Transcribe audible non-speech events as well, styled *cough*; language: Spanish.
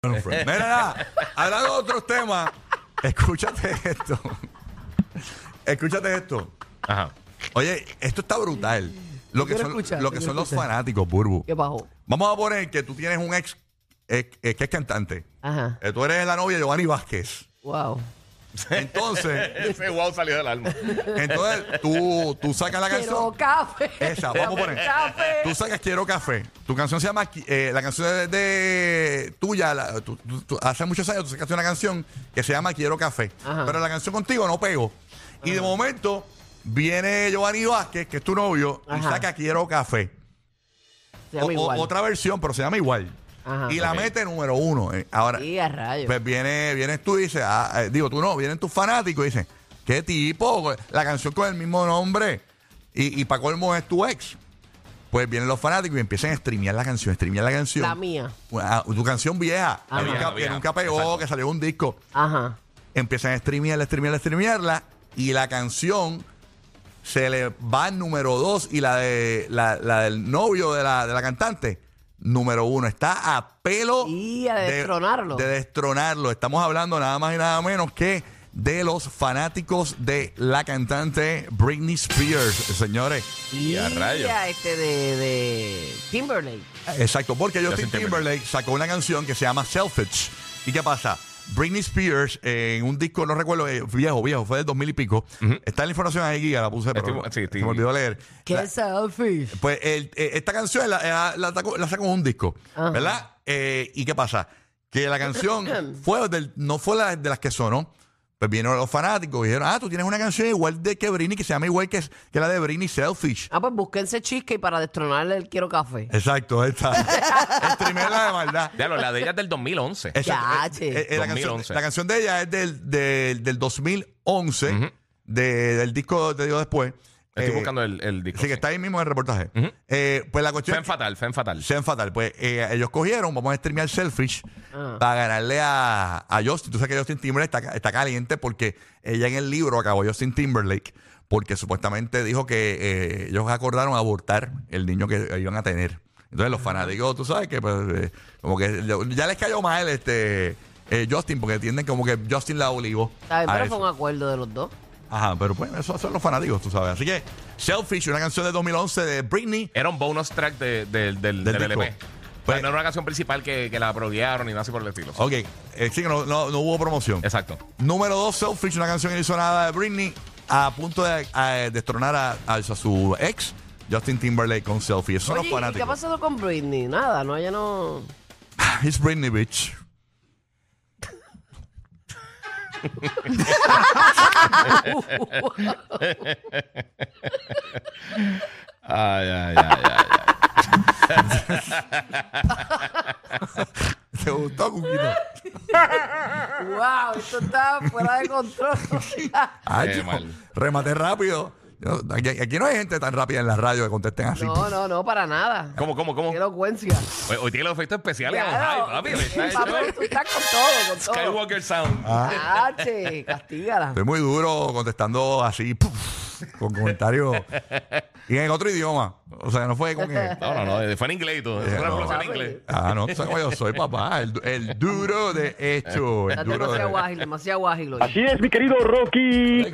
*laughs* Mira, nada, hablando de otros temas, escúchate esto. Escúchate esto. Ajá. Oye, esto está brutal. Lo que son, escuchar, lo yo que quiero son los escuchar. fanáticos, Burbu. ¿Qué bajó? Vamos a poner que tú tienes un ex que es cantante. Ajá. Eh, tú eres la novia de Giovanni Vázquez. Wow. Entonces, *laughs* Ese wow salió del alma. entonces tú, tú sacas la Quiero canción. café. Esa, vamos a poner. Café. Tú sacas Quiero Café. Tu canción se llama, eh, la canción de, de- tuya, la- tú- tú- tú- hace muchos años tú sacaste una canción que se llama Quiero Café. Ajá. Pero la canción contigo no pegó. Y de momento viene Giovanni Vázquez, que es tu novio, y Ajá. saca Quiero Café. Se llama O- o- igual. otra versión, pero se llama igual. Ajá. y la mete número uno. eh. Ahora, Y a rayos. pues viene, vienes tú y dices, ah, eh, digo tú no, vienen tus fanáticos y dicen, ¿qué tipo? La canción con el mismo nombre y, y para colmo es tu ex. Pues vienen los fanáticos y empiezan a streamear la canción, streamear la canción. La mía. Ah, tu canción vieja, que nunca, que nunca pegó, Exacto. que salió un disco. Ajá. Empiezan a streamearla, streamearla, streamearla y la canción se le va al número dos y la de la, la del novio de la, de la cantante, número uno. Está a pelo Y a destronarlo. de destronarlo. Estamos hablando nada más y nada menos que de los fanáticos de la cantante Britney Spears, señores. Y a rayos. a este de, de Timberlake. Exacto, porque Justin Justin Timberlake sacó una canción que se llama Selfish. ¿Y qué pasa? Britney Spears eh, en un disco, no recuerdo, eh, viejo, viejo, fue del 2000 y pico. Está la información ahí, Giga, la puse, pero Estoy- sí, estoy- se me olvidó leer. Qué La- selfish. pues el- eh, esta canción la, la, la sacó, la sacó en un disco, Ajá. ¿verdad? Eh, ¿Y qué pasa? Que la canción *clears throat* fue del- no fue la de las que sonó. Pues vinieron los fanáticos y dijeron, ah, tú tienes una canción igual de que Britney, que se llama igual que, que la de Britney Selfish. Ah, pues búsquense chisque y para destronarle el quiero café. Exacto, ahí está. *laughs* Streamerla de maldad. Diablo, la de ella es del 2011. Exacto. Ya, Eh, eh, eh, la, canción, 2011. la canción de ella es del, del, del 2011, de- del disco te digo después. Estoy Eh, buscando el, el disco. Sí, que está ahí mismo en el reportaje. Ujú. Eh, pues la cuestión Fen fatal, fen fatal. sean fatal. Pues eh, ellos cogieron, vamos a streamear Selfish Ah. para ganarle a, a Justin. Tú sabes que Justin Timberlake está, está caliente porque ella en el libro acabó Justin Timberlake porque supuestamente dijo que eh, ellos acordaron abortar el niño que iban a tener. Entonces los fanáticos, tú sabes que pues, eh, como que ya les cayó mal este eh, Justin porque entienden como que Justin la obligó. Pero eso. fue un acuerdo de los dos. Ajá, pero pues esos son los fanáticos, tú sabes. Así que Selfish, una canción de 2011 de Britney. Era un bonus track de- de- del, Del del. LP. Pues- no era una canción principal que, que la proguearon ni nada así por el estilo. Ok, eh, sí que no, no- no hubo promoción. Exacto. Número 2, Selfish, una canción sonada de Britney, a punto de a- destronar a, a- a su ex, Justin Timberlake, con Selfie. Son Oye, los ¿y qué ha fanáticos. pasado con Britney? Nada, no, ella no... *sighs* It's Britney, bitch. *laughs* Ay, ay, ay, ay, *laughs* ¿Te gustó, Cuquito? ¡Wow! Esto está fuera de control. *laughs* Ay, Qué yo mal. remate rápido. Yo- aquí, aquí no hay gente tan rápida en la radio que contesten así. no, no, no, para nada. ¿Cómo, cómo, cómo? Qué elocuencia. Hoy, hoy tiene los efectos especiales. Claro. Ay, papi, está papi, hecho tú estás con todo, con todo. Skywalker Sound. Ah. Ache, castígala. Estoy muy duro contestando así, puf, con comentarios. Y en otro idioma. O sea, no fue con que. *laughs* No, no, no. Fue en inglés y todo. Eh, Fue una no. en inglés. Ah, no, tú sabes cómo yo soy, papá. El, el duro de hecho. El duro de demasiado ágil, demasiado ágil hoy. Así es, mi querido Rocky.